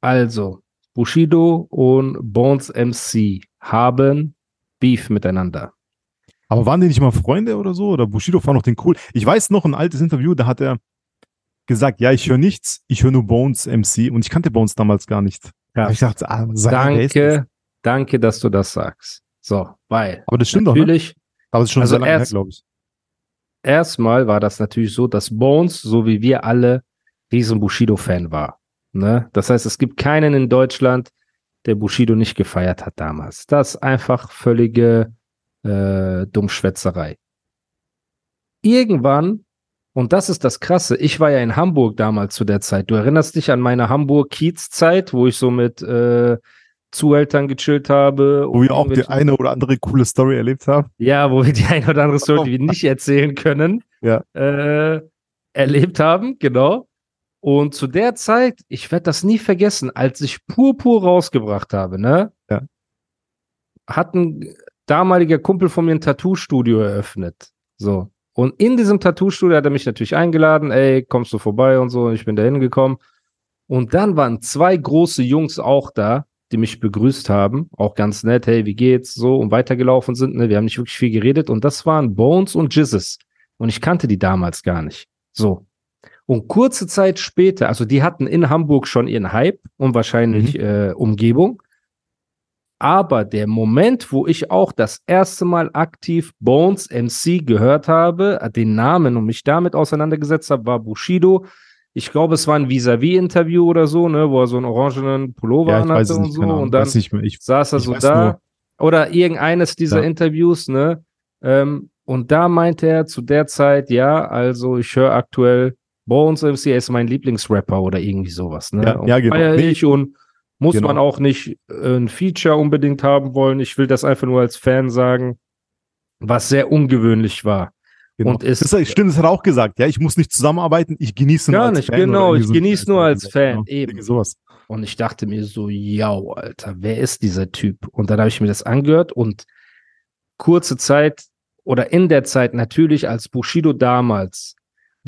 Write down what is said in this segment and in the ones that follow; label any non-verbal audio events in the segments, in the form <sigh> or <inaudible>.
Also, Bushido und Bones MC haben Beef miteinander. Aber waren die nicht mal Freunde oder so? Oder Bushido fand noch den cool. Ich weiß noch ein altes Interview, da hat er gesagt, ja, ich höre nichts, ich höre nur Bones MC und ich kannte Bones damals gar nicht. Ja. Ich dachte, ah, danke, danke, dass du das sagst. So, weil. Aber das stimmt natürlich, doch, ne? Aber das ist schon also sehr lange her, erst- glaube ich. erstmal war das natürlich so, dass Bones, so wie wir alle, riesen Bushido-Fan war. Ne? Das heißt, es gibt keinen in Deutschland, der Bushido nicht gefeiert hat damals. Das ist einfach völlige äh, Dummschwätzerei. Irgendwann, und das ist das Krasse, ich war ja in Hamburg damals zu der Zeit. Du erinnerst dich an meine Hamburg-Kiez-Zeit, wo ich so mit äh, Zuhältern gechillt habe. Wo wir auch die eine oder andere coole Story erlebt haben. ja, wo wir die eine oder andere Story, die wir nicht erzählen können, Ja. äh, erlebt haben, genau. Und zu der Zeit, ich werde das nie vergessen, als ich Purpur rausgebracht habe, ne? Ja. Hat ein damaliger Kumpel von mir ein Tattoo-Studio eröffnet. So. Und in diesem Tattoo-Studio hat er mich natürlich eingeladen, ey, kommst du vorbei und so. Ich bin da hingekommen. Und dann waren zwei große Jungs auch da, die mich begrüßt haben. Auch ganz nett, hey, wie geht's? So und weitergelaufen sind. Ne? Wir haben nicht wirklich viel geredet. Und das waren Bones und Jizzes. Und ich kannte die damals gar nicht. So. Und kurze Zeit später, also die hatten in Hamburg schon ihren Hype und wahrscheinlich äh, Umgebung. Aber der Moment, wo ich auch das erste Mal aktiv Bones MC gehört habe, äh, den Namen und mich damit auseinandergesetzt habe, war Bushido. Ich glaube, es war ein Vis-a-vis-Interview oder so, ne, wo er so einen orangenen Pullover Ja, ich anhatte und nicht, so. Ahnung. Und dann mehr. Ich, saß er ich so da. nur- Oder irgendeines dieser Ja. Interviews, ne? Ähm, und da meinte er zu der Zeit, ja, also ich höre aktuell Bones MC, ist mein Lieblingsrapper oder irgendwie sowas, ne? Ja, ja, genau. feier ich und muss genau. man auch nicht äh, ein Feature unbedingt haben wollen. Ich will das einfach nur als Fan sagen, was sehr ungewöhnlich war. genau. und ist- das, stimmt, das hat er auch gesagt. Ja, ich muss nicht zusammenarbeiten, ich genieße nur Gar als nicht, Fan genau, ich irgendwie genieße nur als Fan, Genau, eben. sowas. Und ich dachte mir so, ja, Alter, wer ist dieser Typ? Und dann habe ich mir das angehört und kurze Zeit oder in der Zeit natürlich als Bushido damals,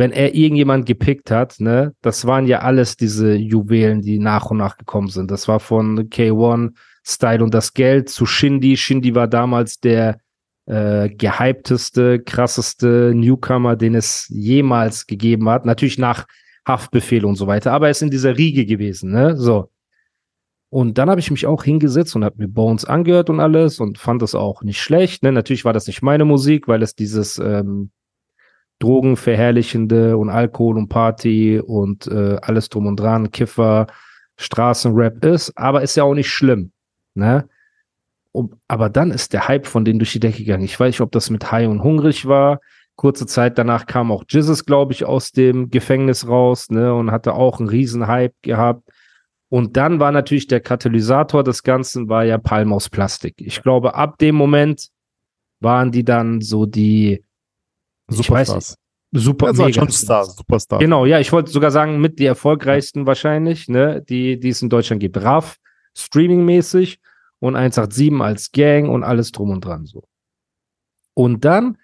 wenn er irgendjemand gepickt hat, ne, das waren ja alles diese Juwelen, die nach und nach gekommen sind. Das war von K1, Style und das Geld zu Shindy. Shindy war damals der äh, gehypteste, krasseste Newcomer, den es jemals gegeben hat. Natürlich nach Haftbefehl und so weiter, aber er ist in dieser Riege gewesen, ne? So. Und dann habe ich mich auch hingesetzt und habe mir Bones angehört und alles und fand das auch nicht schlecht. Ne? Natürlich war das nicht meine Musik, weil es dieses ähm, Drogenverherrlichende und Alkohol und Party und äh, alles drum und dran, Kiffer, Straßenrap ist, aber ist ja auch nicht schlimm. Ne? Um, aber dann ist der Hype von denen durch die Decke gegangen. Ich weiß nicht, ob das mit High und Hungrig war. Kurze Zeit danach kam auch Jizzes, glaube ich, aus dem Gefängnis raus, ne, und hatte auch einen riesen Hype gehabt. Und dann war natürlich der Katalysator des Ganzen, war ja Palm aus Plastik. Ich glaube, ab dem Moment waren die dann so die Superstars. super waren mega schon Stars, Superstars. Genau, ja, ich wollte sogar sagen, mit die erfolgreichsten wahrscheinlich, ne, die, die es in Deutschland gibt. RAF, streamingmäßig und 187 als Gang und alles drum und dran so. Und dann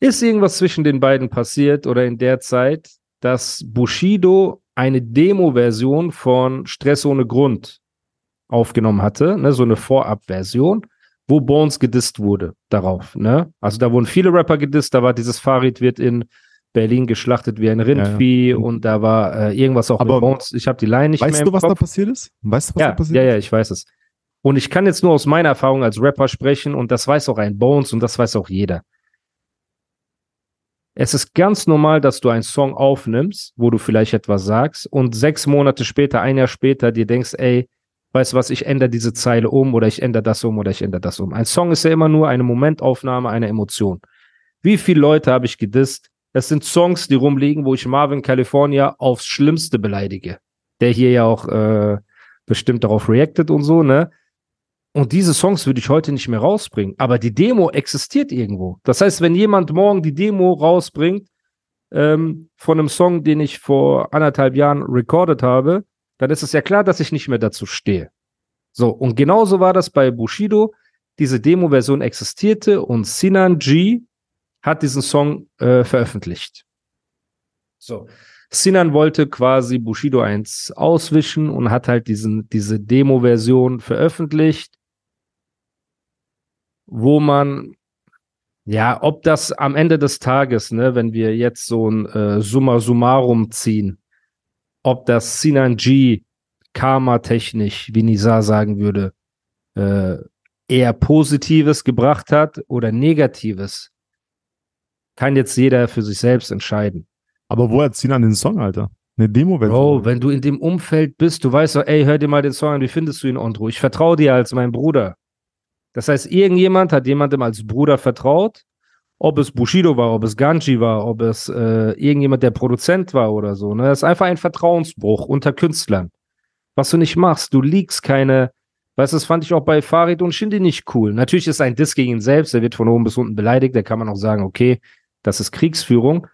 ist irgendwas zwischen den beiden passiert oder in der Zeit, dass Bushido eine Demo-Version von Stress ohne Grund aufgenommen hatte, ne, so eine Vorab-Version, wo Bones gedisst wurde darauf, ne? Also da wurden viele Rapper gedisst, da war dieses Farid wird in Berlin geschlachtet wie ein Rindvieh ja. und da war äh, irgendwas auch Aber mit Bones. Ich habe die Line nicht mehr Weißt du, was da Kopf. passiert ist? Weißt du, was Ja, da passiert ja, ist? ja, ich weiß es. Und ich kann jetzt nur aus meiner Erfahrung als Rapper sprechen und das weiß auch ein Bones und das weiß auch jeder. Es ist ganz normal, dass du einen Song aufnimmst, wo du vielleicht etwas sagst und sechs Monate später, ein Jahr später dir denkst, ey, weißt du was, ich ändere diese Zeile um oder ich ändere das um oder ich ändere das um. Ein Song ist ja immer nur eine Momentaufnahme einer Emotion. Wie viele Leute habe ich gedisst, es sind Songs, die rumliegen, wo ich Marvin California aufs Schlimmste beleidige. Der hier ja auch äh, bestimmt darauf reactet und so, ne? Und diese Songs würde ich heute nicht mehr rausbringen. Aber die Demo existiert irgendwo. Das heißt, wenn jemand morgen die Demo rausbringt ähm, von einem Song, den ich vor anderthalb Jahren recorded habe, dann ist es ja klar, dass ich nicht mehr dazu stehe. So, und genauso war das bei Bushido. Diese Demo-Version existierte und Sinan G hat diesen Song äh, veröffentlicht. So. Sinan wollte quasi Bushido 1 auswischen und hat halt diesen, diese Demo-Version veröffentlicht wo man, ja, ob das am Ende des Tages, ne, wenn wir jetzt so ein äh, Summa Summarum ziehen, ob das Sinan G Karma-technisch, wie Nisa sagen würde, äh, eher Positives gebracht hat oder Negatives, kann jetzt jeder für sich selbst entscheiden. Aber wo hat Sinan den Song, Alter? Eine Demo-Version. Bro, wenn du in dem Umfeld bist, du weißt doch, ey, hör dir mal den Song an, wie findest du ihn, Andro? Ich vertraue dir als mein Bruder. Das heißt, irgendjemand hat jemandem als Bruder vertraut, ob es Bushido war, ob es Ganji war, ob es äh, irgendjemand der Produzent war oder so. Ne? Das ist einfach ein Vertrauensbruch unter Künstlern. Was du nicht machst, du liegst keine, weißt du, das fand ich auch bei Farid und Shindy nicht cool. Natürlich ist ein Diss gegen ihn selbst, der wird von oben bis unten beleidigt, da kann man auch sagen, okay, das ist Kriegsführung.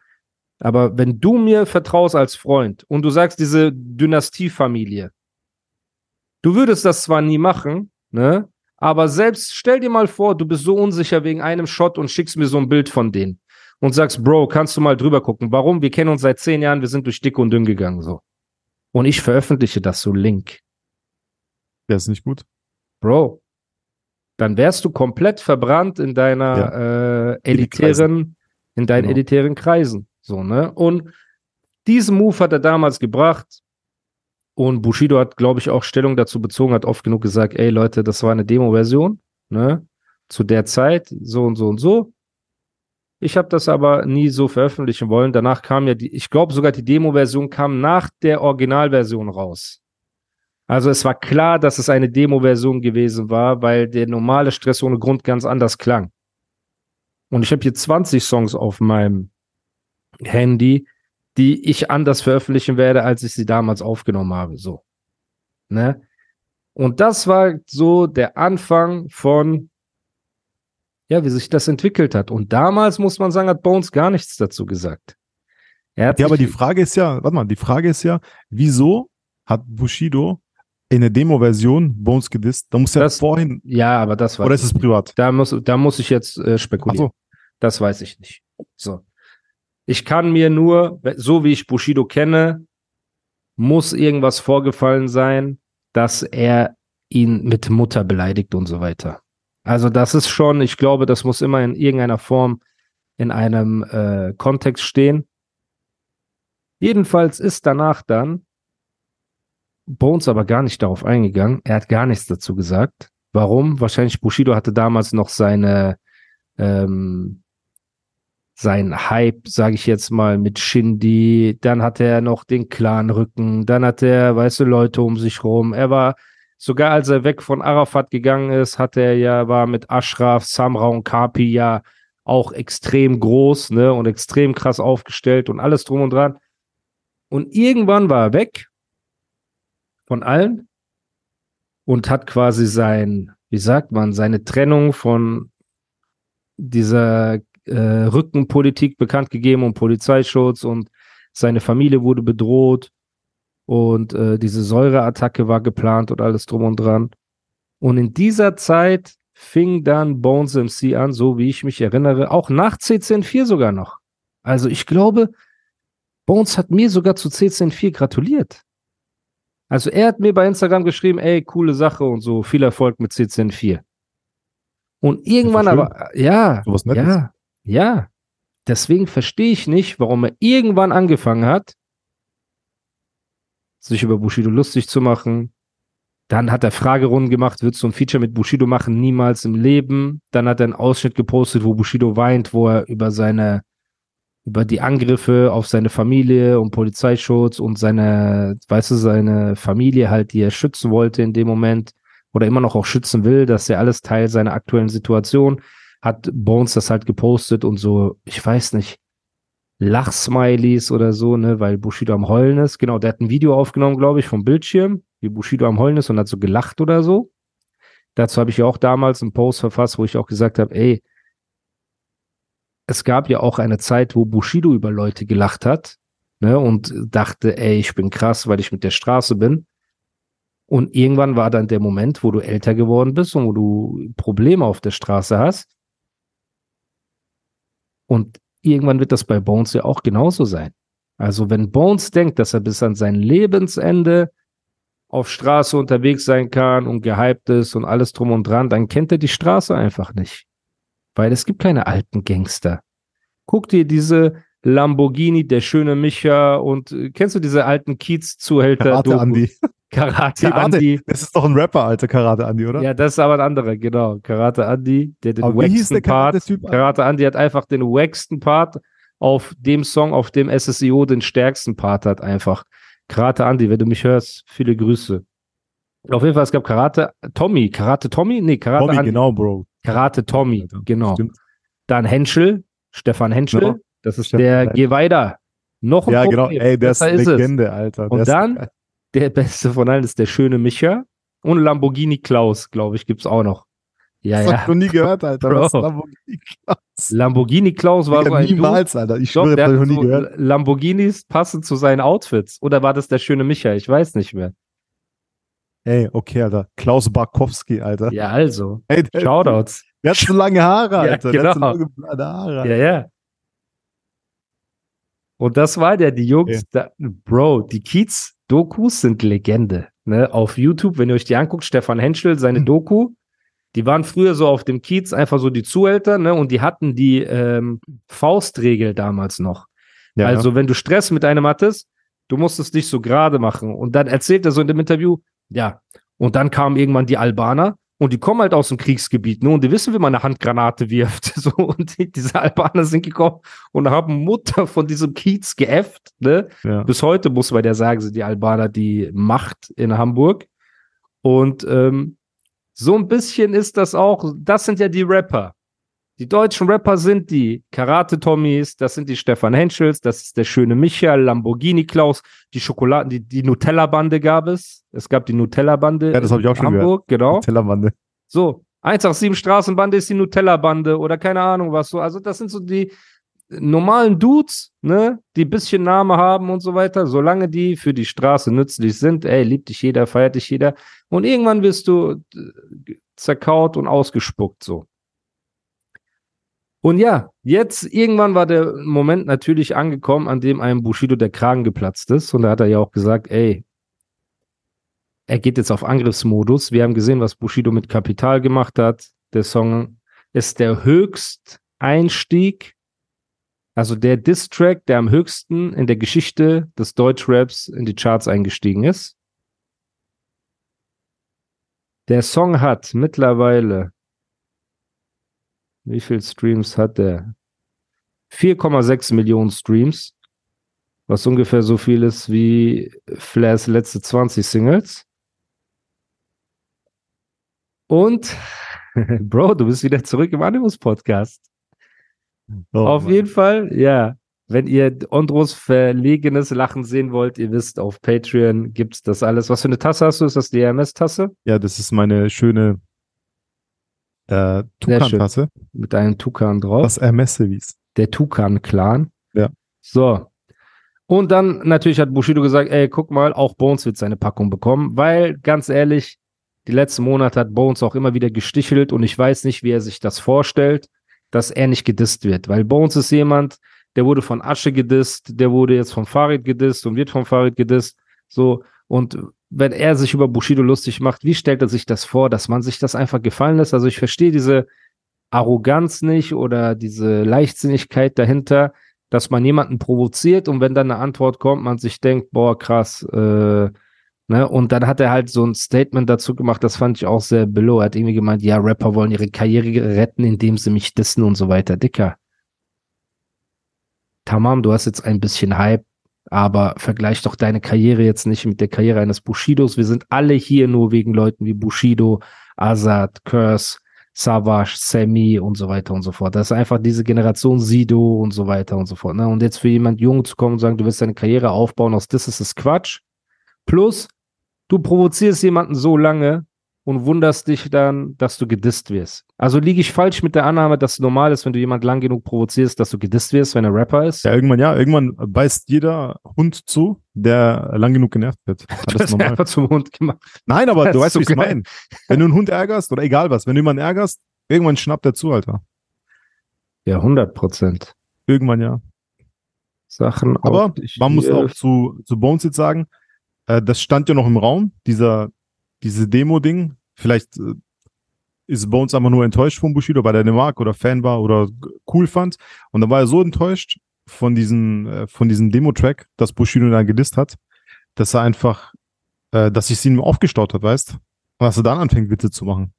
Aber wenn du mir vertraust als Freund und du sagst, diese Dynastiefamilie, du würdest das zwar nie machen, ne? Aber selbst stell dir mal vor, du bist so unsicher wegen einem Shot und schickst mir so ein Bild von denen und sagst, Bro, kannst du mal drüber gucken? Warum? Wir kennen uns seit zehn Jahren, wir sind durch dick und dünn gegangen, so. Und ich veröffentliche das so Link. Der ist nicht gut. Bro, dann wärst du komplett verbrannt in deiner ja. äh, elitären, in deinen genau. elitären Kreisen, so, ne? Und diesen Move hat er damals gebracht. Und Bushido hat, glaube ich, auch Stellung dazu bezogen, hat oft genug gesagt, ey Leute, das war eine Demo-Version, ne? Zu der Zeit, so und so und so. Ich habe das aber nie so veröffentlichen wollen. Danach kam ja die, ich glaube sogar die Demo-Version kam nach der Originalversion raus. Also es war klar, dass es eine Demo-Version gewesen war, weil der normale Stress ohne Grund ganz anders klang. Und ich habe hier 20 Songs auf meinem Handy, die ich anders veröffentlichen werde, als ich sie damals aufgenommen habe. So. Ne? Und das war so der Anfang von, ja, wie sich das entwickelt hat. Und damals, muss man sagen, hat Bones gar nichts dazu gesagt. ja, aber die Frage ist ja, warte mal, die Frage ist ja, wieso hat Bushido in der Demo-Version Bones gedisst? Da muss ja das, vorhin. Ja, aber das war. Oder ist es privat? Da muss, da muss ich jetzt äh, spekulieren. So. Das weiß ich nicht. So. Ich kann mir nur, so wie ich Bushido kenne, muss irgendwas vorgefallen sein, dass er ihn mit Mutter beleidigt und so weiter. Also das ist schon, ich glaube, das muss immer in irgendeiner Form in einem äh, Kontext stehen. Jedenfalls ist danach dann Bones aber gar nicht darauf eingegangen. Er hat gar nichts dazu gesagt. Warum? Wahrscheinlich Bushido hatte damals noch seine ähm, sein Hype, sage ich jetzt mal, mit Shindy. Dann hatte er noch den Clan-Rücken. Dann hat er, weißt du, Leute um sich rum. Er war, sogar als er weg von Arafat gegangen ist, hat er ja, war mit Ashraf, Samra und Kapi ja auch extrem groß, ne, und extrem krass aufgestellt und alles drum und dran. Und irgendwann war er weg von allen und hat quasi sein, wie sagt man, seine Trennung von dieser äh, Rückenpolitik bekannt gegeben und Polizeischutz und seine Familie wurde bedroht und äh, diese Säureattacke war geplant und alles drum und dran. Und in dieser Zeit fing dann Bones MC an, so wie ich mich erinnere, auch nach CCN4 sogar noch. Also ich glaube, Bones hat mir sogar zu CCN4 gratuliert. Also er hat mir bei Instagram geschrieben, ey, coole Sache und so, viel Erfolg mit CCN4. Und irgendwann aber, ja, ja, ja, deswegen verstehe ich nicht, warum er irgendwann angefangen hat, sich über Bushido lustig zu machen. Dann hat er Fragerunden gemacht, würdest du ein Feature mit Bushido machen? Niemals im Leben. Dann hat er einen Ausschnitt gepostet, wo Bushido weint, wo er über seine, über die Angriffe auf seine Familie und Polizeischutz und seine, weißt du, seine Familie halt, die er schützen wollte in dem Moment oder immer noch auch schützen will, dass er alles Teil seiner aktuellen Situation hat Bones das halt gepostet und so, ich weiß nicht. Lachsmileys oder so, ne, weil Bushido am Heulen ist. Genau, der hat ein Video aufgenommen, glaube ich, vom Bildschirm, wie Bushido am Heulen ist und hat so gelacht oder so. Dazu habe ich ja auch damals einen Post verfasst, wo ich auch gesagt habe, ey, es gab ja auch eine Zeit, wo Bushido über Leute gelacht hat, ne, und dachte, ey, ich bin krass, weil ich mit der Straße bin. Und irgendwann war dann der Moment, wo du älter geworden bist und wo du Probleme auf der Straße hast. Und irgendwann wird das bei Bones ja auch genauso sein. Also wenn Bones denkt, dass er bis an sein Lebensende auf Straße unterwegs sein kann und gehypt ist und alles drum und dran, dann kennt er die Straße einfach nicht. Weil es gibt keine alten Gangster. Guck dir diese Lamborghini, der schöne Micha und äh, kennst du diese alten Kiez-Zuhälter? Karate Andi. Karate Nee, warte, Andi. Das ist doch ein Rapper, alter Karate Andi, oder? Ja, das ist aber ein anderer, genau. Karate Andi, der den Aber wacksten Part. Karate-Typ? Karate Andi hat einfach den wacksten Part auf dem Song, auf dem SSIO den stärksten Part hat, einfach. Karate Andi, wenn du mich hörst, viele Grüße. Auf jeden Fall, es gab Karate Tommy. Karate Tommy? Nee, Karate Tommy, Andi. genau, Bro. Karate Tommy, genau. Stimmt. Dann Henschel, Stefan Henschel. Genau. Das ist der weiter. Noch ein Ja, Problem. genau. Ey, der ist es. Legende, Alter. Der Und dann der beste von allen ist der schöne Micha. Und Lamborghini Klaus, glaube ich, gibt's auch noch. Ja, Das hab ja. ich noch nie gehört, Alter. Was Lamborghini Klaus? Lamborghini Klaus war Digga, so ein niemals, Alter. Ich Doch, schwöre, der das hab hat noch nie so gehört. Lamborghinis passend zu seinen Outfits. Oder war das der schöne Micha? Ich weiß nicht mehr. Ey, okay, Alter. Klaus Barkowski, Alter. Ja, also. Ey, der, Shoutouts. der hat so lange Haare, <laughs> Alter. Der hat so genau. lange Haare. Ja, ja. Und das war der, die Jungs, da, Bro, die Kiez-Dokus sind Legende. Ne? Auf YouTube, wenn ihr euch die anguckt, Stefan Henschel, seine Mhm. Doku, die waren früher so auf dem Kiez einfach so die Zuhälter, ne? Und die hatten die ähm, Faustregel damals noch. Ja, also, wenn du Stress mit einem hattest, du musstest dich so gerade machen. Und dann erzählt er so in dem Interview, ja, und dann kamen irgendwann die Albaner und die kommen halt aus dem Kriegsgebiet, ne? Und die wissen, wie man eine Handgranate wirft. <laughs> So, und die, diese Albaner sind gekommen und haben Mutter von diesem Kiez geäfft, ne? ja. Bis heute muss man ja sagen, sind die Albaner die Macht in Hamburg. Und ähm, so ein bisschen ist das auch, das sind ja die Rapper. Die deutschen Rapper sind die Karate-Tommys, das sind die Stefan Henschels, das ist der schöne Michael, Lamborghini Klaus, die Schokoladen, die, die Nutella-Bande gab es. Es gab die Nutella-Bande Ja, das hab ich auch in schon gehört. Hamburg, genau. Tellerwande. So, 187 Straßenbande ist die Nutella-Bande oder keine Ahnung was so. Also das sind so die normalen Dudes, ne, die ein bisschen Name haben und so weiter. Solange die für die Straße nützlich sind, ey, liebt dich jeder, feiert dich jeder. Und irgendwann wirst du äh, zerkaut und ausgespuckt so. Und ja, jetzt irgendwann war der Moment natürlich angekommen, an dem einem Bushido der Kragen geplatzt ist. Und da hat er ja auch gesagt, ey, er geht jetzt auf Angriffsmodus. Wir haben gesehen, was Bushido mit Kapital gemacht hat. Der Song ist der Höchsteinstieg, also der Diss-Track, der am höchsten in der Geschichte des Deutschraps in die Charts eingestiegen ist. Der Song hat mittlerweile, wie viel Streams hat der? 4,6 Millionen Streams, was ungefähr so viel ist wie Flairs letzte 20 Singles. Und, <laughs> Bro, du bist wieder zurück im Animus-Podcast. Oh, Auf Mann. jeden Fall, ja. Wenn ihr Ondros verlegenes Lachen sehen wollt, ihr wisst, auf Patreon gibt's das alles. Was für eine Tasse hast du? Ist das die RMS-Tasse? Ja, das ist meine schöne äh, Tukan-Tasse. Mit einem Tukan drauf. Das Hermes-Service. Der Tukan-Clan. Ja. So. Und dann natürlich hat Bushido gesagt, ey, guck mal, auch Bones wird seine Packung bekommen, weil ganz ehrlich, die letzten Monate hat Bones auch immer wieder gestichelt und ich weiß nicht, wie er sich das vorstellt, dass er nicht gedisst wird, weil Bones ist jemand, der wurde von Asche gedisst, der wurde jetzt vom Farid gedisst und wird vom Farid gedisst, so und wenn er sich über Bushido lustig macht, wie stellt er sich das vor, dass man sich das einfach gefallen lässt? Also ich verstehe diese Arroganz nicht oder diese Leichtsinnigkeit dahinter, dass man jemanden provoziert und wenn dann eine Antwort kommt, man sich denkt, boah, krass, äh, ne? Und dann hat er halt so ein Statement dazu gemacht, das fand ich auch sehr below. Er hat irgendwie gemeint, ja, Rapper wollen ihre Karriere retten, indem sie mich dissen und so weiter. Dicker. Tamam, du hast jetzt ein bisschen Hype, aber vergleich doch deine Karriere jetzt nicht mit der Karriere eines Bushidos. Wir sind alle hier nur wegen Leuten wie Bushido, Azad, Curse, Savage, Sammy und so weiter und so fort. Das ist einfach diese Generation Sido und so weiter und so fort. Ne? Und jetzt für jemand jung zu kommen und sagen, du willst deine Karriere aufbauen aus das ist Quatsch. Plus, du provozierst jemanden so lange und wunderst dich dann, dass du gedisst wirst. Also liege ich falsch mit der Annahme, dass es normal ist, wenn du jemand lang genug provozierst, dass du gedisst wirst, wenn er Rapper ist? Ja, irgendwann ja. Irgendwann beißt jeder Hund zu, der lang genug genervt wird. <laughs> du hast ist normal. einfach zum Hund gemacht. Nein, aber das du weißt, so wie ich meine. Wenn du einen Hund ärgerst oder egal was, wenn du jemanden ärgerst, irgendwann schnappt er zu, Alter. Ja, 100 Prozent. Irgendwann ja. Sachen. Aber man muss auch zu, zu Bones jetzt sagen, äh, das stand ja noch im Raum, dieser, diese Demo-Ding. Vielleicht äh, ist Bones einfach nur enttäuscht von Bushido, weil er den mag oder Fan war oder cool fand. Und dann war er so enttäuscht von diesem, äh, von diesem Demo-Track, dass Bushido dann gedisst hat, dass er einfach, äh, dass sich ihm aufgestaut hat, weißt? Und dass er dann anfängt, Witze zu machen.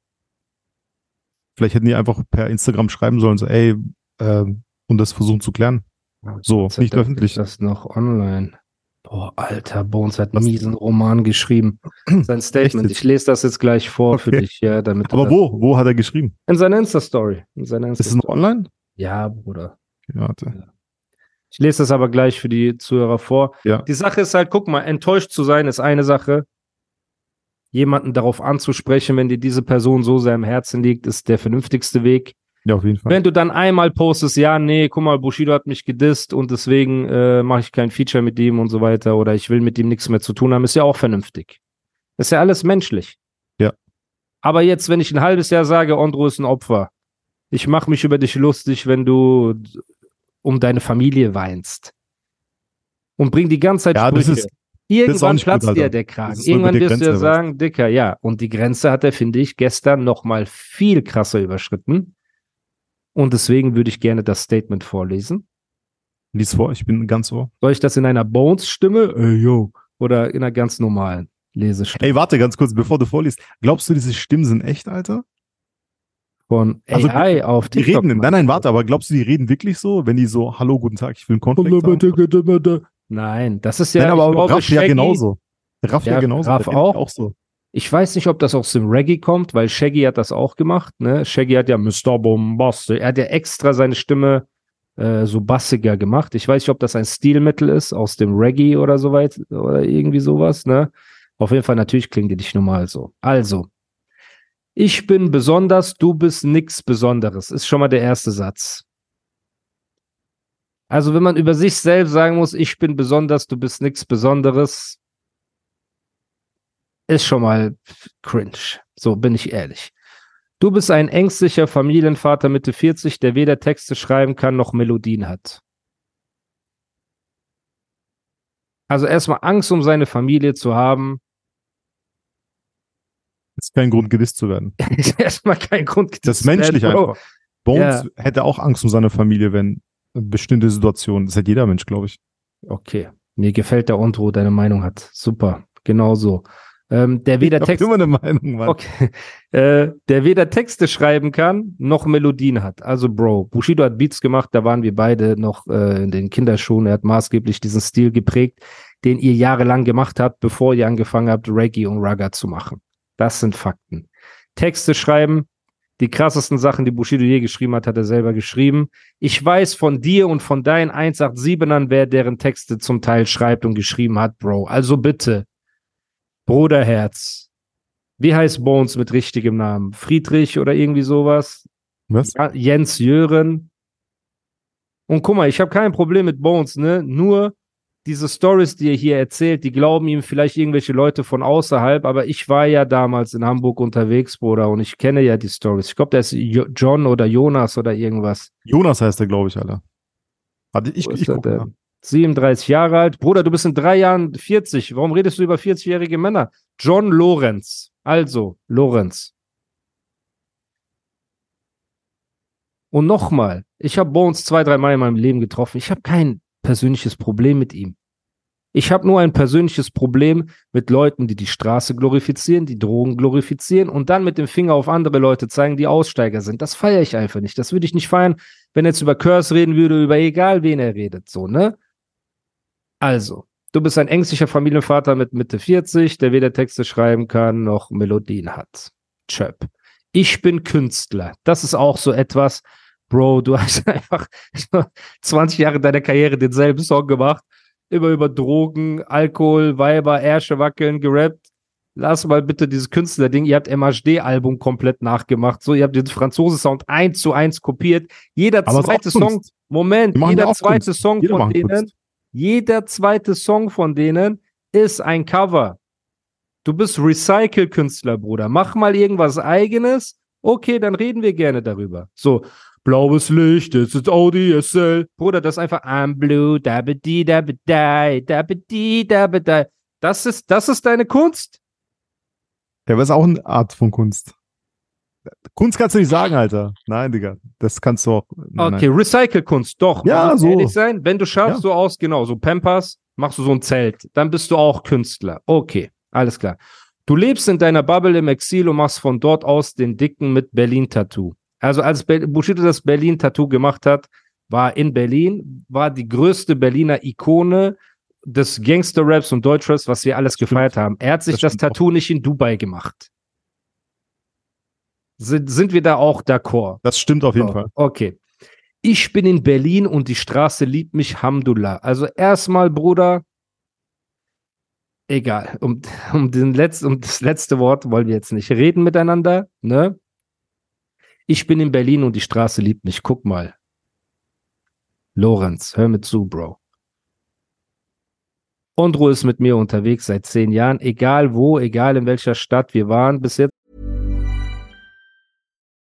Vielleicht hätten die einfach per Instagram schreiben sollen, so, ey, äh, und das versuchen zu klären. So, nicht öffentlich. Das noch online. Boah, alter, Bones hat einen miesen Roman geschrieben. <clears throat> Sein Statement. Ich lese das jetzt gleich vor okay. für dich, ja, damit. Aber wo? Wo hat er geschrieben? In seiner Insta-Story. Insta Ist es noch online? Ja, Bruder. Ja, warte. Ich lese das aber gleich für die Zuhörer vor. Ja. Die Sache ist halt, guck mal, enttäuscht zu sein ist eine Sache. Jemanden darauf anzusprechen, wenn dir diese Person so sehr im Herzen liegt, ist der vernünftigste Weg. Ja, auf jeden Fall. Wenn du dann einmal postest, ja, nee, guck mal, Bushido hat mich gedisst und deswegen äh, mache ich kein Feature mit ihm und so weiter oder ich will mit ihm nichts mehr zu tun haben, ist ja auch vernünftig. ist ja alles menschlich. Ja. Aber jetzt, wenn ich ein halbes Jahr sage, Ondro ist ein Opfer, ich mache mich über dich lustig, wenn du um deine Familie weinst und bring die ganze Zeit ja, Sprüche. Das ist, Irgendwann das platzt gut, dir der Kragen. Irgendwann wirst du ja sagen, Dicker, ja. Und die Grenze hat er, finde ich, gestern noch mal viel krasser überschritten. Und deswegen würde ich gerne das Statement vorlesen. Lies vor, ich bin ganz ohr. Soll ich das in einer Bones-Stimme? Ey, yo. Oder in einer ganz normalen Lesestimme? Ey, warte ganz kurz, bevor du vorliest. Glaubst du, diese Stimmen sind echt, Alter? Von also, AI auf die TikTok. Reden, nein, nein, warte, aber glaubst du, die reden wirklich so, wenn die so, hallo, guten Tag, ich will einen Konflikt Nein, das ist ja, nein, aber Raff ja genauso. Raff ja, ja genauso. Raff auch. auch so. Ich weiß nicht, ob das aus dem Reggae kommt, weil Shaggy hat das auch gemacht. Ne? Shaggy hat ja Mr. Bombastic. Er hat ja extra seine Stimme äh, so bassiger gemacht. Ich weiß nicht, ob das ein Stilmittel ist aus dem Reggae oder so weit oder irgendwie sowas. Ne? Auf jeden Fall, natürlich klingt die nicht normal so. Also, ich bin besonders, du bist nix Besonderes. Ist schon mal der erste Satz. Also, wenn man über sich selbst sagen muss, ich bin besonders, du bist nix Besonderes, ist schon mal cringe. So bin ich ehrlich. Du bist ein ängstlicher Familienvater Mitte 40, der weder Texte schreiben kann noch Melodien hat. Also erstmal Angst um seine Familie zu haben. Ist kein Grund, gedisst zu werden. <laughs> erstmal kein Grund, gedisst Das ist menschlich werden, einfach. Bones ja. hätte auch Angst um seine Familie, wenn bestimmte Situationen. Das hat jeder Mensch, glaube ich. Okay. Mir gefällt der Ontro, deine Meinung hat. Super. Genau so ähm, der weder Text, immer eine Meinung, Mann. Okay, <laughs> äh, der weder Texte schreiben kann noch Melodien hat. Also Bro, Bushido hat Beats gemacht, da waren wir beide noch äh, in den Kinderschuhen. Er hat maßgeblich diesen Stil geprägt, den ihr jahrelang gemacht habt, bevor ihr angefangen habt, Reggae und Ragga zu machen. Das sind Fakten. Texte schreiben, die krassesten Sachen, die Bushido je geschrieben hat, hat er selber geschrieben. Ich weiß von dir und von deinen 187ern, wer deren Texte zum Teil schreibt und geschrieben hat, Bro. Also bitte, Bruderherz. Wie heißt Bones mit richtigem Namen? Friedrich oder irgendwie sowas? Was? Ja, Jens Jören. Und guck mal, ich habe kein Problem mit Bones, ne? Nur diese Stories, die er hier erzählt, die glauben ihm vielleicht irgendwelche Leute von außerhalb, aber ich war ja damals in Hamburg unterwegs, Bruder, und ich kenne ja die Stories. Ich glaube, der ist John oder Jonas oder irgendwas. Jonas heißt er, glaube ich, Alter. Warte, ich, ich, ich guck 37 Jahre alt. Bruder, du bist in drei Jahren 40. Warum redest du über 40-jährige Männer? John Lorenz. Also, Lorenz. Und nochmal, ich habe Bones zwei, drei Mal in meinem Leben getroffen. Ich habe kein persönliches Problem mit ihm. Ich habe nur ein persönliches Problem mit Leuten, die die Straße glorifizieren, die Drogen glorifizieren und dann mit dem Finger auf andere Leute zeigen, die Aussteiger sind. Das feiere ich einfach nicht. Das würde ich nicht feiern, wenn er jetzt über Curse reden würde, über egal wen er redet, so, ne? Also, du bist ein ängstlicher Familienvater mit Mitte 40, der weder Texte schreiben kann noch Melodien hat. Chöp. Ich bin Künstler. Das ist auch so etwas, Bro, du <laughs> hast einfach 20 Jahre deiner Karriere denselben Song gemacht. Immer über Drogen, Alkohol, Weiber, Ärsche wackeln, gerappt. Lass mal bitte dieses Künstlerding. Ihr habt MHD-Album komplett nachgemacht. So, ihr habt den Franzose-Sound eins zu eins kopiert. Jeder Aber zweite. Song, Moment, jeder zweite Kunst. Song Jeder von denen, Kunst. Jeder zweite Song von denen ist ein Cover. Du bist Recycle-Künstler, Bruder. Mach mal irgendwas eigenes. Okay, dann reden wir gerne darüber. So, blaues Licht, es ist ODSL. Bruder, das ist einfach I'm blue, dabedi, dabedi, dabedi, dabedi. Das ist, das ist deine Kunst. Ja, aber ist auch eine Art von Kunst. Kunst kannst du nicht sagen, Alter. Nein, Digga. Das kannst du auch. Nein, Okay, Recycle-Kunst, doch. Ja, so. Ehrlich sein, wenn du schaffst, Ja. so aus, genau, so Pampers, machst du so ein Zelt, dann bist du auch Künstler. Okay, alles klar. Du lebst in deiner Bubble im Exil und machst von dort aus den Dicken mit Berlin-Tattoo. Also als Be Bushido das Berlin-Tattoo gemacht hat, war in Berlin, war die größte Berliner Ikone des Gangster-Raps und Deutschraps, was wir alles gefeiert haben. Er hat sich Das das, stimmt auch. Tattoo nicht in Dubai gemacht. Sind, sind wir da auch d'accord? Das stimmt auf jeden So, Fall. Okay. Ich bin in Berlin und die Straße liebt mich, Hamdullah. Also erstmal, Bruder, egal, um, um, den Letz-, um das letzte Wort wollen wir jetzt nicht reden miteinander, ne? Ich bin in Berlin und die Straße liebt mich. Guck mal. Lorenz, hör mir zu, Bro. Ondro ist mit mir unterwegs seit zehn Jahren, egal wo, egal in welcher Stadt wir waren bis jetzt.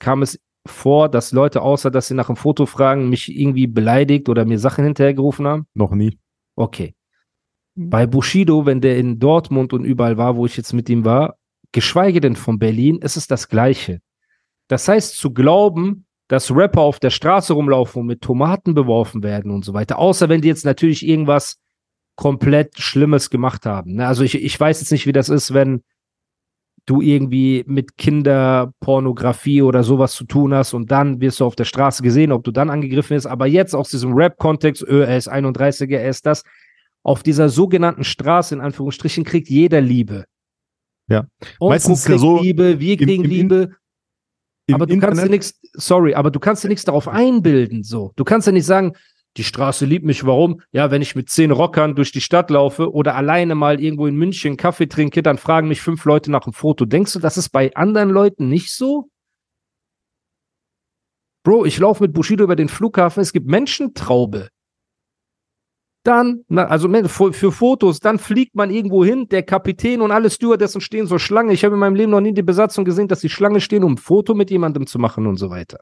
Kam es vor, dass Leute, außer dass sie nach einem Foto fragen, mich irgendwie beleidigt oder mir Sachen hinterhergerufen haben? Noch nie. Okay. Bei Bushido, wenn der in Dortmund und überall war, wo ich jetzt mit ihm war, geschweige denn von Berlin, ist es das Gleiche. Das heißt, zu glauben, dass Rapper auf der Straße rumlaufen und mit Tomaten beworfen werden und so weiter, außer wenn die jetzt natürlich irgendwas komplett Schlimmes gemacht haben. Ne? Also ich, ich weiß jetzt nicht, wie das ist, wenn du irgendwie mit Kinderpornografie oder sowas zu tun hast und dann wirst du auf der Straße gesehen, ob du dann angegriffen wirst. Aber jetzt aus diesem Rap-Kontext, öh, er ist 31er, er ist das, auf dieser sogenannten Straße, in Anführungsstrichen, kriegt jeder Liebe. Ja. Und Meistens kriegt so, Liebe, wir im- kriegen im In- Liebe. Im aber du kannst dir Internet- nichts, sorry, aber du kannst dir nichts darauf einbilden, so. Du kannst ja nicht sagen, die Straße liebt mich, warum? Ja, wenn ich mit zehn Rockern durch die Stadt laufe oder alleine mal irgendwo in München Kaffee trinke, dann fragen mich fünf Leute nach einem Foto. Denkst du, das ist bei anderen Leuten nicht so? Bro, ich laufe mit Bushido über den Flughafen, es gibt Menschentraube. Dann, also für Fotos, dann fliegt man irgendwo hin, der Kapitän und alle Stewardessen stehen so Schlange. Ich habe in meinem Leben noch nie die Besatzung gesehen, dass die Schlange stehen, um ein Foto mit jemandem zu machen und so weiter.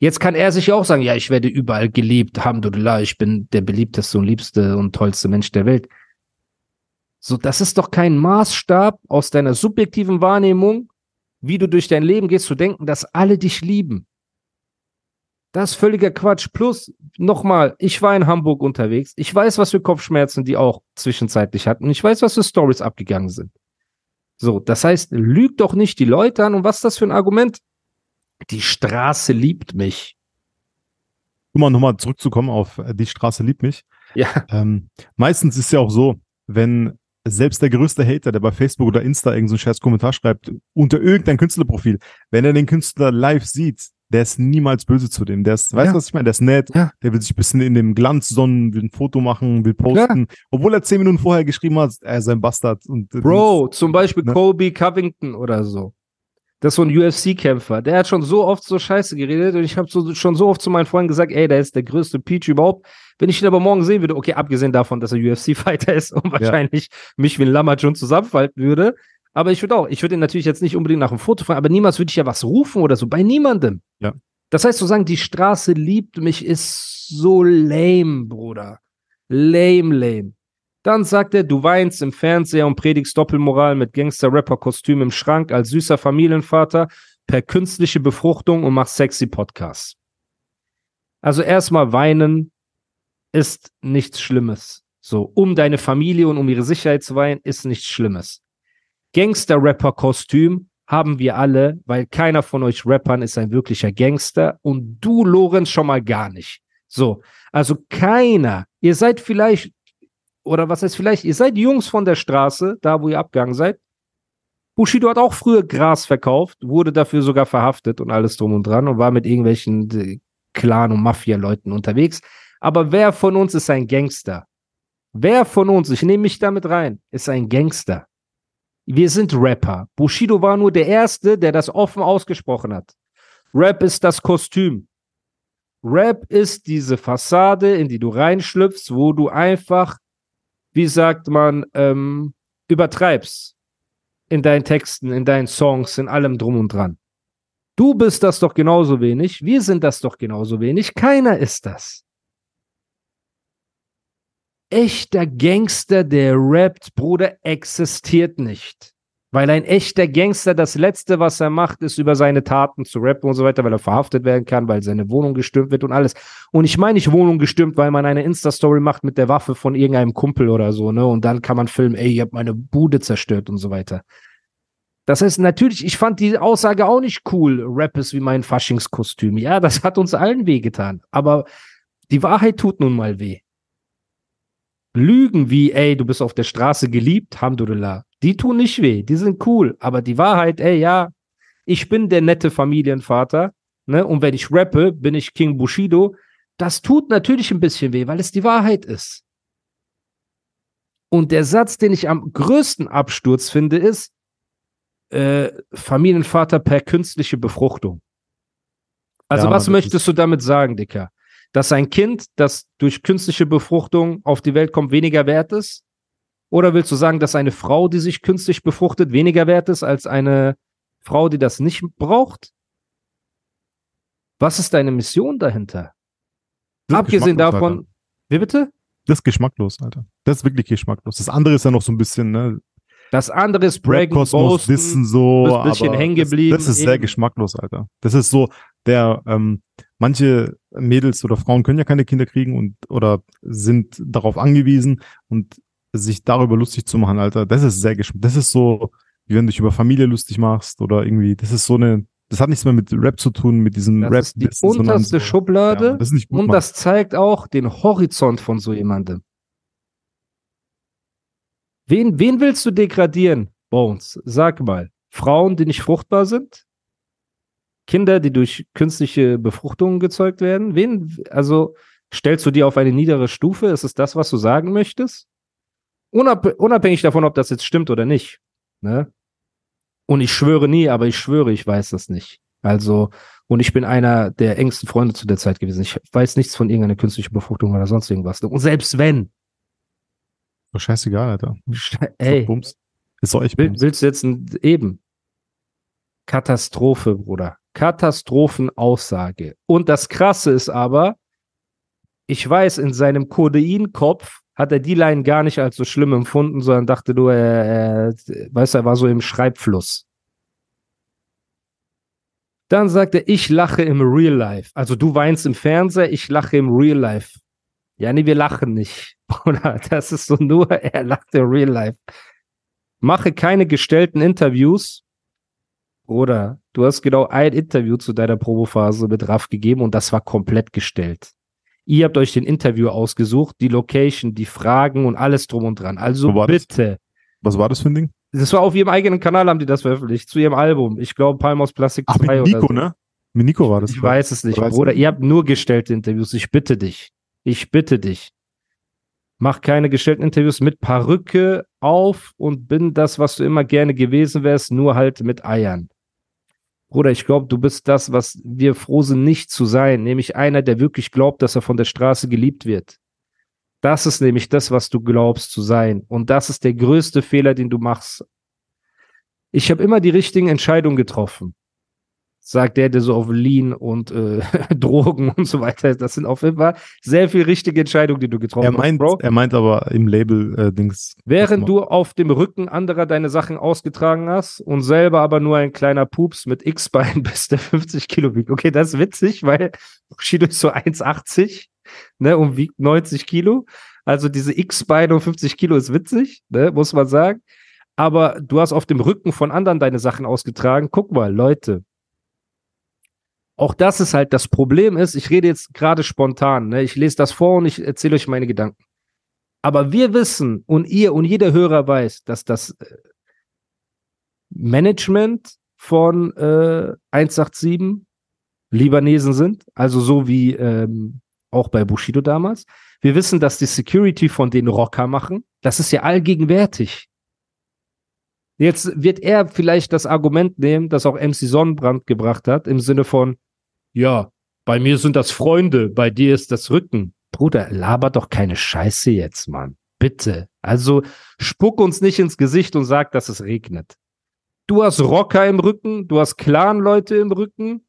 Jetzt kann er sich auch sagen, ja, ich werde überall geliebt, Alhamdulillah, ich bin der beliebteste und liebste und tollste Mensch der Welt. So, das ist doch kein Maßstab aus deiner subjektiven Wahrnehmung, wie du durch dein Leben gehst, zu denken, dass alle dich lieben. Das ist völliger Quatsch. Plus, nochmal, ich war in Hamburg unterwegs. Ich weiß, was für Kopfschmerzen die auch zwischenzeitlich hatten. Ich weiß, was für Stories abgegangen sind. So, das heißt, lüg doch nicht die Leute an. Und was ist das für ein Argument? Die Straße liebt mich. Um mal nochmal zurückzukommen auf äh, die Straße liebt mich. Ja, Ähm, meistens ist ja auch so, wenn selbst der größte Hater, der bei Facebook oder Insta irgendeinen so scheiß Kommentar schreibt, unter irgendein Künstlerprofil, wenn er den Künstler live sieht, der ist niemals böse zu dem. Der ist, weißt Ja. du, was ich meine? Der ist nett, Ja. der will sich ein bisschen in dem Glanz sonnen, will ein Foto machen, will posten, obwohl er zehn Minuten vorher geschrieben hat, er ist ein Bastard. Und, äh, Bro, zum Beispiel Ne? Kobe Covington oder so. Das ist so ein UFC-Kämpfer. Der hat schon so oft so Scheiße geredet und ich habe so, schon so oft zu meinen Freunden gesagt, ey, der ist der größte Peach überhaupt. Wenn ich ihn aber morgen sehen würde, okay, abgesehen davon, dass er UFC-Fighter <laughs> ist und wahrscheinlich mich wie ein Lammertschun zusammenfalten würde, aber ich würde auch, ich würde ihn natürlich jetzt nicht unbedingt nach einem Foto fragen, aber niemals würde ich ja was rufen oder so, bei niemandem. Ja. Das heißt, zu sagen, die Straße liebt mich, ist so lame, Bruder. Lame, lame. Dann sagt er, du weinst im Fernseher und predigst Doppelmoral mit Gangster-Rapper-Kostüm im Schrank als süßer Familienvater per künstliche Befruchtung und machst sexy Podcasts. Also erstmal weinen ist nichts Schlimmes. So, um deine Familie und um ihre Sicherheit zu weinen, ist nichts Schlimmes. Gangster-Rapper-Kostüm haben wir alle, weil keiner von euch Rappern ist ein wirklicher Gangster und du, Lorenz, schon mal gar nicht. So, also keiner. Ihr seid vielleicht, oder was heißt vielleicht, ihr seid Jungs von der Straße, da wo ihr abgegangen seid. Bushido hat auch früher Gras verkauft, wurde dafür sogar verhaftet und alles drum und dran und war mit irgendwelchen äh, Clan- und Mafia-Leuten unterwegs. Aber wer von uns ist ein Gangster? Wer von uns, ich nehme mich damit rein, ist ein Gangster? Wir sind Rapper. Bushido war nur der Erste, der das offen ausgesprochen hat. Rap ist das Kostüm. Rap ist diese Fassade, in die du reinschlüpfst, wo du einfach, wie sagt man, ähm, übertreibst. In deinen Texten, in deinen Songs, in allem drum und dran. Du bist das doch genauso wenig, wir sind das doch genauso wenig, keiner ist das. Echter Gangster, der rappt, Bruder, existiert nicht. Weil ein echter Gangster, das Letzte, was er macht, ist über seine Taten zu rappen und so weiter, weil er verhaftet werden kann, weil seine Wohnung gestürmt wird und alles. Und ich meine nicht Wohnung gestürmt, weil man eine Insta-Story macht mit der Waffe von irgendeinem Kumpel oder so, ne? Und dann kann man filmen, ey, ich hab meine Bude zerstört und so weiter. Das heißt, natürlich, ich fand die Aussage auch nicht cool, Rap ist wie mein Faschingskostüm. Ja, das hat uns allen wehgetan. Aber die Wahrheit tut nun mal weh. Lügen wie, ey, du bist auf der Straße geliebt, Hamdulillah, die tun nicht weh, die sind cool. Aber die Wahrheit, ey, ja, ich bin der nette Familienvater, ne? Und wenn ich rappe, bin ich King Bushido. Das tut natürlich ein bisschen weh, weil es die Wahrheit ist. Und der Satz, den ich am größten Absturz finde, ist äh, Familienvater per künstliche Befruchtung. Also Ja, was möchtest du damit sagen, Dicker? Dass ein Kind, das durch künstliche Befruchtung auf die Welt kommt, weniger wert ist? Oder willst du sagen, dass eine Frau, die sich künstlich befruchtet, weniger wert ist als eine Frau, die das nicht braucht? Was ist deine Mission dahinter? Das ist Abgesehen davon, Alter. wie bitte? Das ist geschmacklos, Alter. Das ist wirklich geschmacklos. Das andere ist ja noch so ein bisschen, ne? Das andere ist Braggen, Rap-Kosmos, Boasten. Wissen so. ein bisschen hängen das- geblieben, Das, ist sehr eben. geschmacklos, Alter. Das ist so, der, ähm, manche Mädels oder Frauen können ja keine Kinder kriegen und oder sind darauf angewiesen und sich darüber lustig zu machen, Alter, das ist sehr geschmacklos. Das ist so, wie wenn du dich über Familie lustig machst oder irgendwie, das ist so eine, das hat nichts mehr mit Rap zu tun, mit diesem Das Rap. ist die unterste Schublade. Ja, das Und Mann. das zeigt auch den Horizont von so jemandem. Wen, wen willst du degradieren, Bones? Sag mal. Frauen, die nicht fruchtbar sind? Kinder, die durch künstliche Befruchtung gezeugt werden? Wen, also stellst du die auf eine niedere Stufe? Ist es das, was du sagen möchtest? Unab unabhängig davon, ob das jetzt stimmt oder nicht. Ne? Und ich schwöre nie, aber ich schwöre, ich weiß das nicht. Also, und ich bin einer der engsten Freunde zu der Zeit gewesen. Ich weiß nichts von irgendeiner künstlichen Befruchtung oder sonst irgendwas. Und selbst wenn, Oh, scheißegal, Alter. ey, Bums. Ist doch echt will, Bums. willst du jetzt ein, eben Katastrophe, Bruder. Katastrophenaussage. Und das Krasse ist aber, ich weiß, in seinem Kodeinkopf hat er die Line gar nicht als so schlimm empfunden, sondern dachte nur, er, weißt du, er war so im Schreibfluss. Dann sagt er, ich lache im Real Life. Also du weinst im Fernseher, ich lache im Real Life. Ja, nee, wir lachen nicht. <laughs> Oder das ist so nur, er lacht im Real Life. Mache keine gestellten Interviews. Oder du hast genau ein Interview zu deiner Probophase mit Raff gegeben und das war komplett gestellt. Ihr habt euch den Interview ausgesucht, die Location, die Fragen und alles drum und dran. Also war das? bitte. Was war das für ein Ding? Das war auf ihrem eigenen Kanal, haben die das veröffentlicht, zu ihrem Album. Ich glaube, Palm aus Plastik Ach, 2 mit Nico, so. ne? Mit Nico war das. Ich weiß es nicht, Weißt du? Bruder. Ihr habt nur gestellte Interviews. Ich bitte dich. Ich bitte dich. Mach keine gestellten Interviews mit Perücke auf und bin das, was du immer gerne gewesen wärst, nur halt mit Eiern. Bruder, ich glaube, du bist das, was wir froh sind, nicht zu sein. Nämlich einer, der wirklich glaubt, dass er von der Straße geliebt wird. Das ist nämlich das, was du glaubst zu sein. Und das ist der größte Fehler, den du machst. Ich habe immer die richtigen Entscheidungen getroffen. Sagt der, der so auf Lean und äh, <laughs> Drogen und so weiter ist. Das sind auf jeden Fall sehr viel richtige Entscheidungen, die du getroffen Er meint, hast, Bro. er meint aber im Label-Dings. Während du auf dem Rücken anderer deine Sachen ausgetragen hast und selber aber nur ein kleiner Pups mit X-Bein bist, der 50 Kilo wiegt. Okay, das ist witzig, weil Bushido ist so 1,80 ne, und wiegt 90 Kilo. Also diese X-Beine und 50 Kilo ist witzig, ne, muss man sagen. Aber du hast auf dem Rücken von anderen deine Sachen ausgetragen. Guck mal, Leute. Auch das ist halt das Problem ist, ich rede jetzt gerade spontan, ne? ich lese das vor und ich erzähle euch meine Gedanken. Aber wir wissen und ihr und jeder Hörer weiß, dass das äh, Management von äh, 187 Libanesen sind, also so wie ähm, auch bei Bushido damals. Wir wissen, dass die Security von den Rocker machen. Das ist ja allgegenwärtig. Jetzt wird er vielleicht das Argument nehmen, das auch MC Sonnenbrand gebracht hat, im Sinne von, ja, bei mir sind das Freunde, bei dir ist das Rücken. Bruder, laber doch keine Scheiße jetzt, Mann. Bitte. Also spuck uns nicht ins Gesicht und sag, dass es regnet. Du hast Rocker im Rücken, du hast Clan-Leute im Rücken,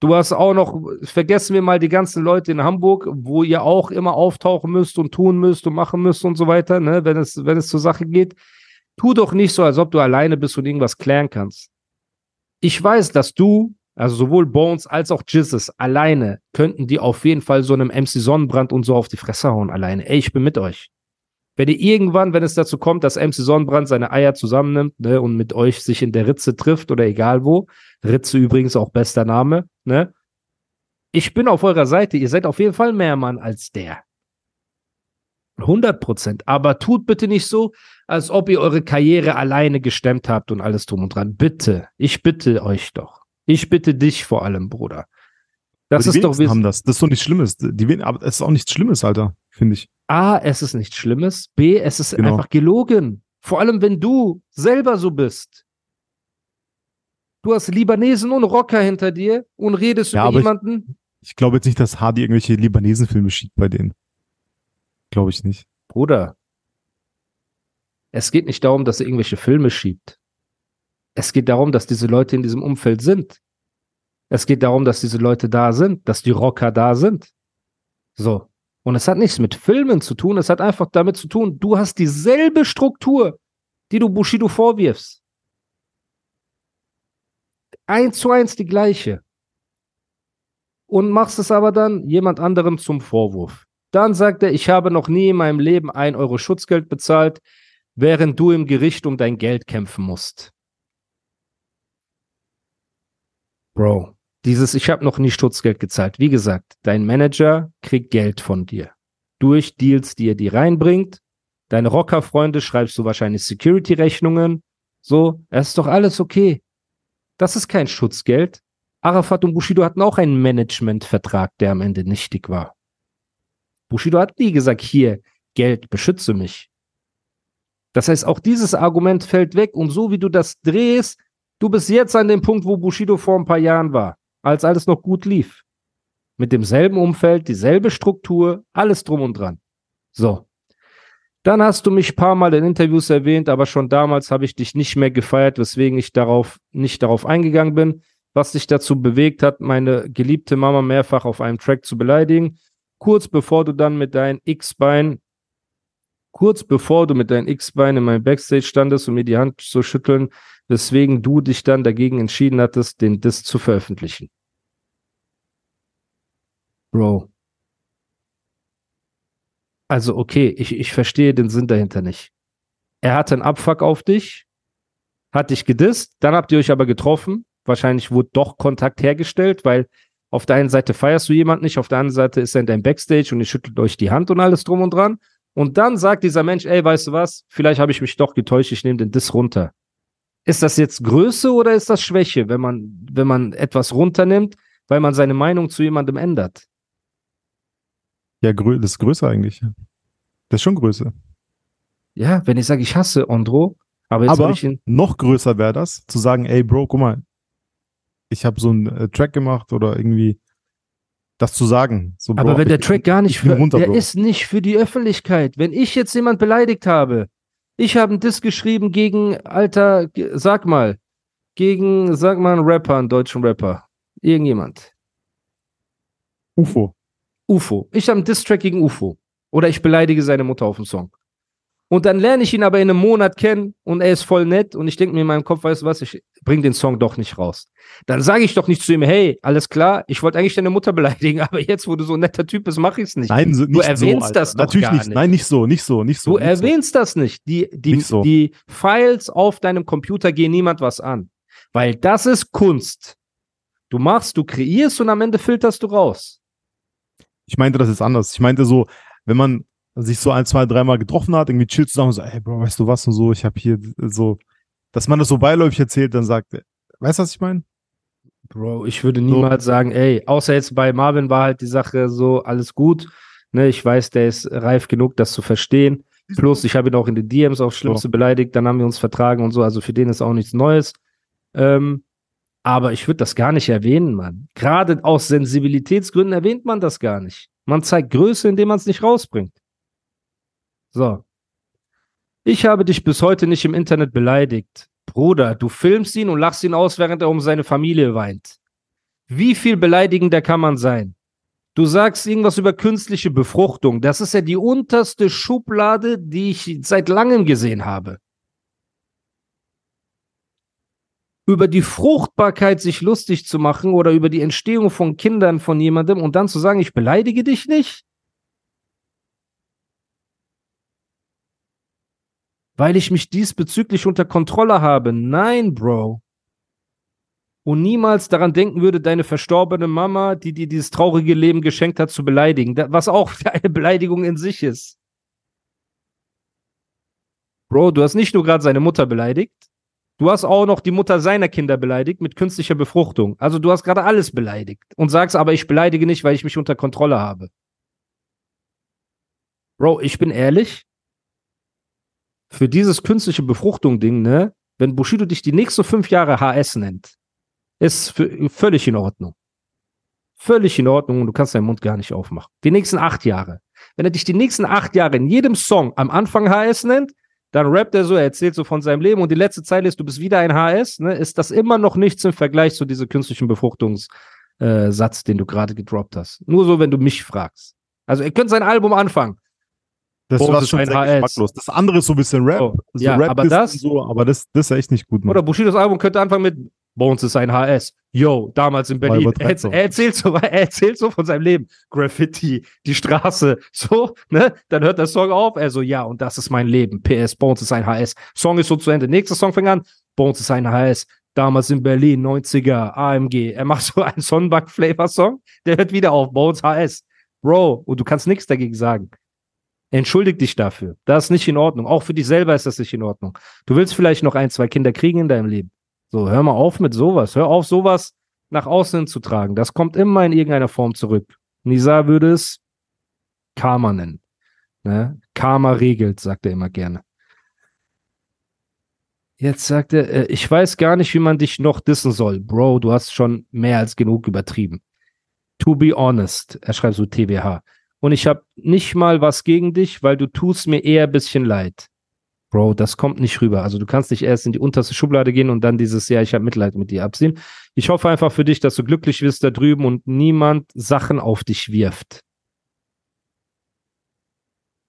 du hast auch noch, vergessen wir mal die ganzen Leute in Hamburg, wo ihr auch immer auftauchen müsst und tun müsst und machen müsst und so weiter, ne, wenn es, wenn es zur Sache geht. Tu doch nicht so, als ob du alleine bist und irgendwas klären kannst. Ich weiß, dass du, also sowohl Bones als auch Jizzes, alleine könnten die auf jeden Fall so einem MC Sonnenbrand und so auf die Fresse hauen alleine. Ey, ich bin mit euch. Wenn ihr irgendwann, wenn es dazu kommt, dass MC Sonnenbrand seine Eier zusammennimmt ne, und mit euch sich in der Ritze trifft oder egal wo, Ritze übrigens auch bester Name, ne? Ich bin auf eurer Seite. Ihr seid auf jeden Fall mehr Mann als der. 100 Prozent. Aber tut bitte nicht so, als ob ihr eure Karriere alleine gestemmt habt und alles drum und dran. Bitte. Ich bitte euch doch. Ich bitte dich vor allem, Bruder. Das ist doch haben das. Das ist doch nichts Schlimmes. Die, wen- aber es ist auch nichts Schlimmes, Alter, finde ich. A, es ist nichts Schlimmes. B, es ist Genau. einfach gelogen. Vor allem, wenn du selber so bist. Du hast Libanesen und Rocker hinter dir und redest Ja, über aber ich- jemanden. Ich glaube jetzt nicht, dass Hardy irgendwelche Libanesen-Filme schiebt bei denen. Glaube ich nicht. Bruder, es geht nicht darum, dass er irgendwelche Filme schiebt. Es geht darum, dass diese Leute in diesem Umfeld sind. Es geht darum, dass diese Leute da sind, dass die Rocker da sind. So. Und es hat nichts mit Filmen zu tun, es hat einfach damit zu tun, du hast dieselbe Struktur, die du Bushido vorwirfst. Eins zu eins die gleiche. Und machst es aber dann jemand anderem zum Vorwurf. Dann sagt er, ich habe noch nie in meinem Leben ein Euro Schutzgeld bezahlt, während du im Gericht um dein Geld kämpfen musst. Bro, dieses Ich habe noch nie Schutzgeld gezahlt. Wie gesagt, dein Manager kriegt Geld von dir. Durch Deals, die er dir reinbringt. Deine Rockerfreunde schreibst du wahrscheinlich Security-Rechnungen. So, es ist doch alles okay. Das ist kein Schutzgeld. Arafat und Bushido hatten auch einen Managementvertrag, der am Ende nichtig war. Bushido hat nie gesagt, hier, Geld, beschütze mich. Das heißt, auch dieses Argument fällt weg und so wie du das drehst, du bist jetzt an dem Punkt, wo Bushido vor ein paar Jahren war, als alles noch gut lief. Mit demselben Umfeld, dieselbe Struktur, alles drum und dran. So. Dann hast du mich ein paar Mal in Interviews erwähnt, aber schon damals habe ich dich nicht mehr gefeiert, weswegen ich darauf nicht darauf eingegangen bin, was dich dazu bewegt hat, meine geliebte Mama mehrfach auf einem Track zu beleidigen kurz bevor du dann mit deinen X-Bein, kurz bevor du mit deinen X-Bein in meinem Backstage standest, um mir die Hand zu schütteln, weswegen du dich dann dagegen entschieden hattest, den Diss zu veröffentlichen. Bro. Also, okay, ich, ich verstehe den Sinn dahinter nicht. Er hatte einen Abfuck auf dich, hat dich gedisst, dann habt ihr euch aber getroffen. Wahrscheinlich wurde doch Kontakt hergestellt, weil auf der einen Seite feierst du jemanden nicht, auf der anderen Seite ist er in deinem Backstage und ihr schüttelt euch die Hand und alles drum und dran. Und dann sagt dieser Mensch, ey, weißt du was, vielleicht habe ich mich doch getäuscht, ich nehme den Diss runter. Ist das jetzt Größe oder ist das Schwäche, wenn man, wenn man etwas runternimmt, weil man seine Meinung zu jemandem ändert? Ja, grö das ist größer eigentlich. Das ist schon größer. Ja, wenn ich sage, ich hasse Andro, aber jetzt Aber soll ich ihn. noch größer wäre das, zu sagen, ey Bro, guck mal, ich habe so einen äh, Track gemacht oder irgendwie das zu sagen. So, Bro, Aber wenn der Track gar nicht für, runter, der Bro. ist nicht für die Öffentlichkeit. Wenn ich jetzt jemand beleidigt habe, ich habe einen Diss geschrieben gegen, Alter, sag mal, gegen, sag mal, einen Rapper, einen deutschen Rapper. Irgendjemand. UFO. UFO. Ich habe einen Distrack gegen UFO. Oder ich beleidige seine Mutter auf dem Song. Und dann lerne ich ihn aber in einem Monat kennen und er ist voll nett und ich denke mir in meinem Kopf, weißt du was, ich bring den Song doch nicht raus. Dann sage ich doch nicht zu ihm, hey, alles klar, ich wollte eigentlich deine Mutter <laughs> beleidigen, aber jetzt, wo du so ein netter Typ bist, mache ich es nicht. Nein, so, nicht du erwähnst so, das doch Natürlich gar nicht. nicht. Nein, nicht so, nicht so, nicht so. Du nicht erwähnst das nicht. Die, die, Nicht so. die Files auf deinem Computer gehen niemand was an. Weil das ist Kunst. Du machst, du kreierst und am Ende filterst du raus. So. Ich meinte das jetzt anders. Ich meinte so, wenn man sich so ein, zwei, dreimal getroffen hat, irgendwie chillt zusammen und so, ey, Bro, weißt du was und so, ich habe hier so, dass man das so beiläufig erzählt, dann sagt, weißt du, was ich meine? Bro, ich würde niemals sagen, ey, außer jetzt bei Marvin war halt die Sache so, alles gut. Ne, ich weiß, der ist reif genug, das zu verstehen. Plus, ich habe ihn auch in den DMs aufs Schlimmste beleidigt, dann haben wir uns vertragen und so, also für den ist auch nichts Neues. Ähm, aber ich würde das gar nicht erwähnen, Mann. Gerade aus Sensibilitätsgründen erwähnt man das gar nicht. Man zeigt Größe, indem man es nicht rausbringt. So. Ich habe dich bis heute nicht im Internet beleidigt. Bruder, du filmst ihn und lachst ihn aus, während er um seine Familie weint. Wie viel beleidigender kann man sein? Du sagst irgendwas über künstliche Befruchtung. Das ist ja die unterste Schublade, die ich seit langem gesehen habe. Über die Fruchtbarkeit sich lustig zu machen oder über die Entstehung von Kindern von jemandem und dann zu sagen, ich beleidige dich nicht? Weil ich mich diesbezüglich unter Kontrolle habe. Nein, Bro und niemals daran denken würde, deine verstorbene Mama, die dir dieses traurige Leben geschenkt hat, zu beleidigen. Was auch eine Beleidigung in sich ist. Bro, du hast nicht nur gerade seine Mutter beleidigt, du hast auch noch die Mutter seiner Kinder beleidigt mit künstlicher Befruchtung. Also du hast gerade alles beleidigt und sagst aber, ich beleidige nicht, weil ich mich unter Kontrolle habe. Bro, ich bin ehrlich, für dieses künstliche Befruchtung-Ding, ne, wenn Bushido dich die nächsten fünf Jahre HS nennt, ist völlig in Ordnung. Völlig in Ordnung und du kannst deinen Mund gar nicht aufmachen. Die nächsten acht Jahre. Wenn er dich die nächsten acht Jahre in jedem Song am Anfang HS nennt, dann rappt er so, er erzählt so von seinem Leben und die letzte Zeile ist, du bist wieder ein HS, ne, ist das immer noch nichts im Vergleich zu diesem künstlichen Befruchtungssatz, äh, den du gerade gedroppt hast. Nur so, wenn du mich fragst. Also, ihr könnt sein Album anfangen. Das Bones war ist schon ein sehr HS. geschmacklos. Das andere ist so ein bisschen Rap. Oh, so ja, Rap aber das- so, aber das, das ist echt nicht gut. Mann. Oder Bushidos Album könnte anfangen mit Bones ist ein HS. Yo, damals in Berlin. Er, er, erzählt so, <laughs> er erzählt so von seinem Leben. Graffiti, die Straße, <laughs> so, ne? Dann hört der Song auf. Er so, ja, und das ist mein Leben. PS, Bones ist ein HS. Song ist so zu Ende. Nächster Song fängt an. Bones ist ein HS. Damals in Berlin, 90er, AMG. Er macht so einen Sonnenbank-Flavor-Song. Der hört wieder auf. Bones HS. Bro, und du kannst nichts dagegen sagen. Entschuldig dich dafür. Das ist nicht in Ordnung. Auch für dich selber ist das nicht in Ordnung. Du willst vielleicht noch ein, zwei Kinder kriegen in deinem Leben. So, hör mal auf mit sowas. Hör auf, sowas nach außen zu tragen. Das kommt immer in irgendeiner Form zurück. Nisa würde es Karma nennen. Ne? Karma regelt, sagt er immer gerne. Jetzt sagt er, äh, ich weiß gar nicht, wie man dich noch dissen soll. Bro, du hast schon mehr als genug übertrieben. To be honest, er schreibt so TBH. Und ich habe nicht mal was gegen dich, weil du tust mir eher ein bisschen leid. Bro, das kommt nicht rüber. Also du kannst nicht erst in die unterste Schublade gehen und dann dieses, ja, ich habe Mitleid mit dir absehen. Ich hoffe einfach für dich, dass du glücklich wirst da drüben und niemand Sachen auf dich wirft.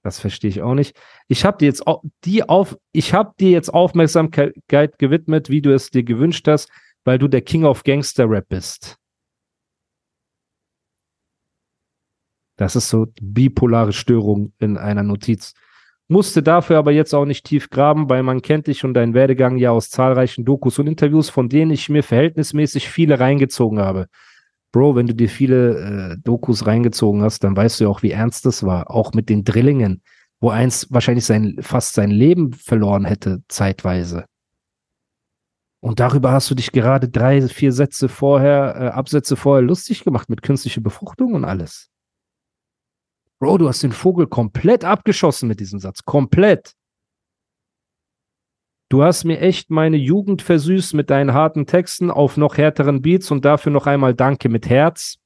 Das verstehe ich auch nicht. Ich habe dir jetzt au- die auf, ich habe dir jetzt Aufmerksamkeit gewidmet, wie du es dir gewünscht hast, weil du der King of Gangster Rap bist. Das ist so bipolare Störung in einer Notiz. Musste dafür aber jetzt auch nicht tief graben, weil man kennt dich und deinen Werdegang ja aus zahlreichen Dokus und Interviews, von denen ich mir verhältnismäßig viele reingezogen habe. Bro, wenn du dir viele äh, Dokus reingezogen hast, dann weißt du ja auch, wie ernst das war. Auch mit den Drillingen, wo eins wahrscheinlich sein, fast sein Leben verloren hätte, zeitweise. Und darüber hast du dich gerade drei, vier Sätze vorher, äh, Absätze vorher lustig gemacht mit künstlicher Befruchtung und alles. Bro, du hast den Vogel komplett abgeschossen mit diesem Satz. Komplett. Du hast mir echt meine Jugend versüßt mit deinen harten Texten auf noch härteren Beats und dafür noch einmal Danke mit Herz.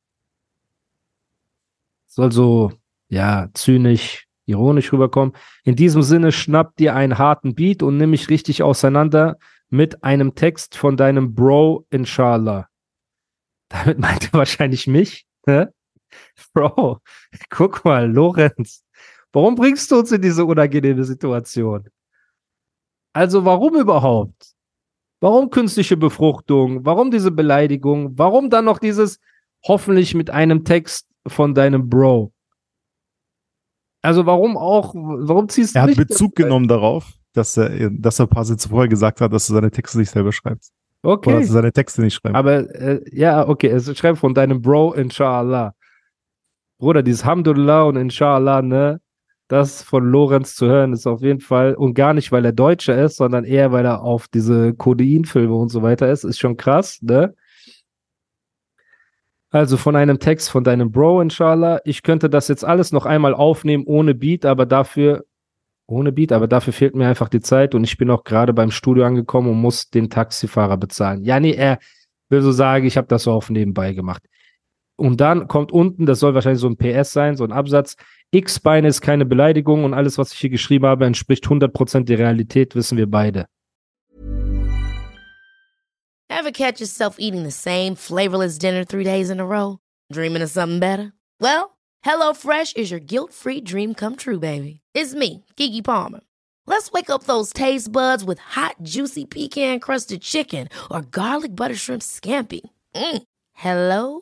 Soll so, ja, zynisch, ironisch rüberkommen. In diesem Sinne, schnapp dir einen harten Beat und nimm mich richtig auseinander mit einem Text von deinem Bro, inshallah. Damit meint er wahrscheinlich mich. Ne? <laughs> Bro, guck mal, Lorenz, warum bringst du uns in diese unangenehme Situation? Also warum überhaupt? Warum künstliche Befruchtung? Warum diese Beleidigung? Warum dann noch dieses hoffentlich mit einem Text von deinem Bro? Also warum auch, warum ziehst du Er hat nicht Bezug genommen darauf, dass er, dass er ein paar Sätze vorher gesagt hat, dass er seine Texte nicht selber schreibt. Oder Okay. dass er seine Texte nicht schreibt. Aber äh, ja, okay, es schreibt von deinem Bro, inshallah. Bruder, dieses Hamdulillah und inshallah, ne? Das von Lorenz zu hören, ist auf jeden Fall, und gar nicht, weil er Deutscher ist, sondern eher, weil er auf diese Codein-Filme und so weiter ist, ist schon krass, ne? Also von einem Text von deinem Bro, inshallah. Ich könnte das jetzt alles noch einmal aufnehmen ohne Beat, aber dafür, ohne Beat, aber dafür fehlt mir einfach die Zeit und ich bin auch gerade beim Studio angekommen und muss den Taxifahrer bezahlen. Ja, nee, er will so sagen, ich habe das so auf nebenbei gemacht. Und dann kommt unten, das soll wahrscheinlich so ein PS sein, so ein Absatz. X-Beine ist keine Beleidigung und alles, was ich hier geschrieben habe, entspricht 100% der Realität, wissen wir beide. Ever catch yourself eating the same flavorless dinner three days in a row? Dreaming of something better? Well, HelloFresh is your guilt-free dream come true, baby. It's me, Kiki Palmer. Let's wake up those taste buds with hot, juicy pecan-crusted chicken or garlic butter shrimp scampi. Mm. Hello